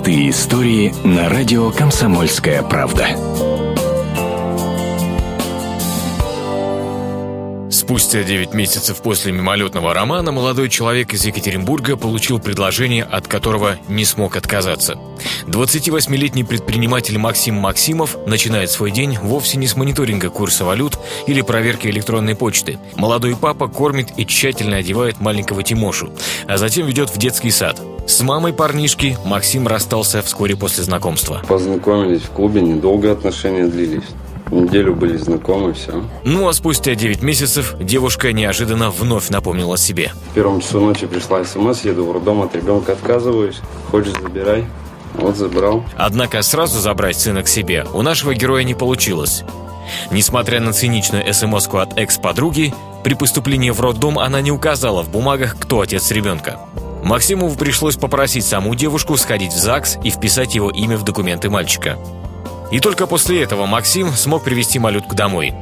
Простые истории на радио «Комсомольская правда». Спустя 9 месяцев после мимолетного романа молодой человек из Екатеринбурга получил предложение, от которого не смог отказаться. 28-летний предприниматель Максим Максимов начинает свой день вовсе не с мониторинга курса валют или проверки электронной почты. Молодой папа кормит и тщательно одевает маленького Тимошу, а затем ведет в детский сад. С мамой парнишки Максим расстался вскоре после знакомства. Познакомились в клубе, недолго отношения длились. Неделю были знакомы, все. Ну а спустя 9 месяцев девушка неожиданно вновь напомнила себе. В первом часу ночи пришла смс, еду в роддом, от ребенка отказываюсь. Хочешь, забирай. Вот забрал. Однако сразу забрать сына к себе у нашего героя не получилось. Несмотря на циничную смс от экс-подруги, при поступлении в роддом она не указала в бумагах, кто отец ребенка. Максимову пришлось попросить саму девушку сходить в ЗАГС и вписать его имя в документы мальчика. И только после этого Максим смог привести малютку домой.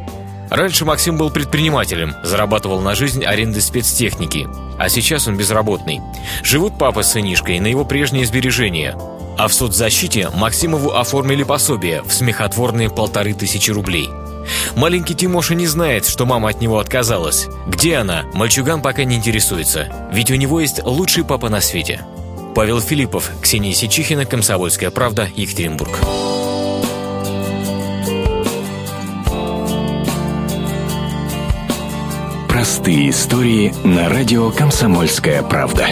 Раньше Максим был предпринимателем, зарабатывал на жизнь арендой спецтехники, а сейчас он безработный. Живут папа с сынишкой на его прежние сбережения. А в соцзащите Максимову оформили пособие в смехотворные полторы тысячи рублей. Маленький Тимоша не знает, что мама от него отказалась. Где она, мальчуган пока не интересуется, ведь у него есть лучший папа на свете. Павел Филиппов, Ксения Сичихина, Комсомольская правда, Екатеринбург. Простые истории на радио «Комсомольская правда».